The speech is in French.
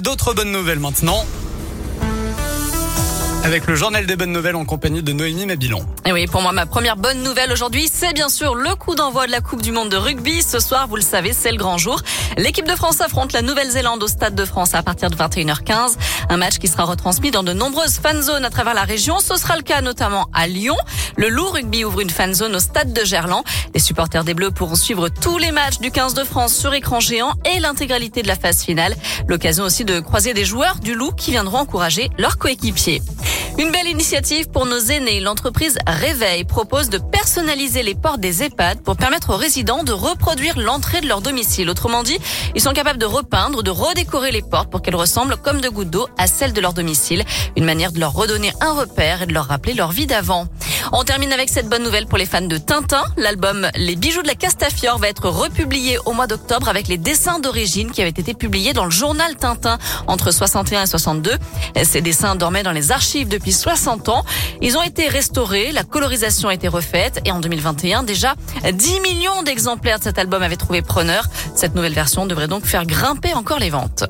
d'autres bonnes nouvelles maintenant. Avec le journal des bonnes nouvelles en compagnie de Noémie Mabilon. Et oui, pour moi, ma première bonne nouvelle aujourd'hui, c'est bien sûr le coup d'envoi de la Coupe du Monde de rugby. Ce soir, vous le savez, c'est le grand jour. L'équipe de France affronte la Nouvelle-Zélande au Stade de France à partir de 21h15. Un match qui sera retransmis dans de nombreuses fan zones à travers la région. Ce sera le cas notamment à Lyon. Le Loup Rugby ouvre une fan zone au Stade de Gerland. Les supporters des Bleus pourront suivre tous les matchs du 15 de France sur écran géant et l'intégralité de la phase finale. L'occasion aussi de croiser des joueurs du Loup qui viendront encourager leurs coéquipiers. Une belle initiative pour nos aînés. L'entreprise Réveil propose de personnaliser les portes des EHPAD pour permettre aux résidents de reproduire l'entrée de leur domicile. Autrement dit, ils sont capables de repeindre, de redécorer les portes pour qu'elles ressemblent comme de gouttes d'eau à celles de leur domicile. Une manière de leur redonner un repère et de leur rappeler leur vie d'avant. On termine avec cette bonne nouvelle pour les fans de Tintin. L'album Les bijoux de la Castafiore va être republié au mois d'octobre avec les dessins d'origine qui avaient été publiés dans le journal Tintin entre 61 et 62. Ces dessins dormaient dans les archives depuis 60 ans. Ils ont été restaurés, la colorisation a été refaite et en 2021 déjà 10 millions d'exemplaires de cet album avaient trouvé preneur. Cette nouvelle version devrait donc faire grimper encore les ventes.